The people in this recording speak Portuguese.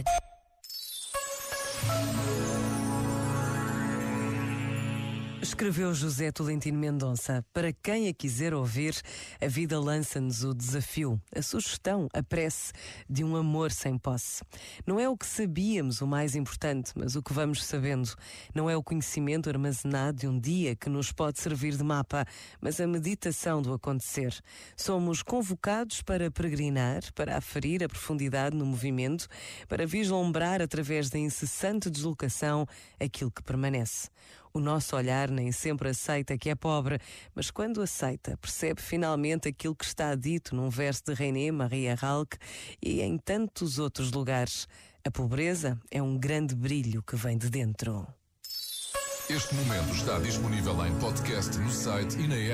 Inside. Escreveu José Tolentino Mendonça. Para quem a quiser ouvir, a vida lança-nos o desafio, a sugestão, a prece de um amor sem posse. Não é o que sabíamos o mais importante, mas o que vamos sabendo. Não é o conhecimento armazenado de um dia que nos pode servir de mapa, mas a meditação do acontecer. Somos convocados para peregrinar, para aferir a profundidade no movimento, para vislumbrar através da incessante deslocação aquilo que permanece. O nosso olhar nem sempre aceita que é pobre, mas quando aceita, percebe finalmente aquilo que está dito num verso de René Maria Ralque e em tantos outros lugares. A pobreza é um grande brilho que vem de dentro. Este momento está disponível em podcast no site e na app.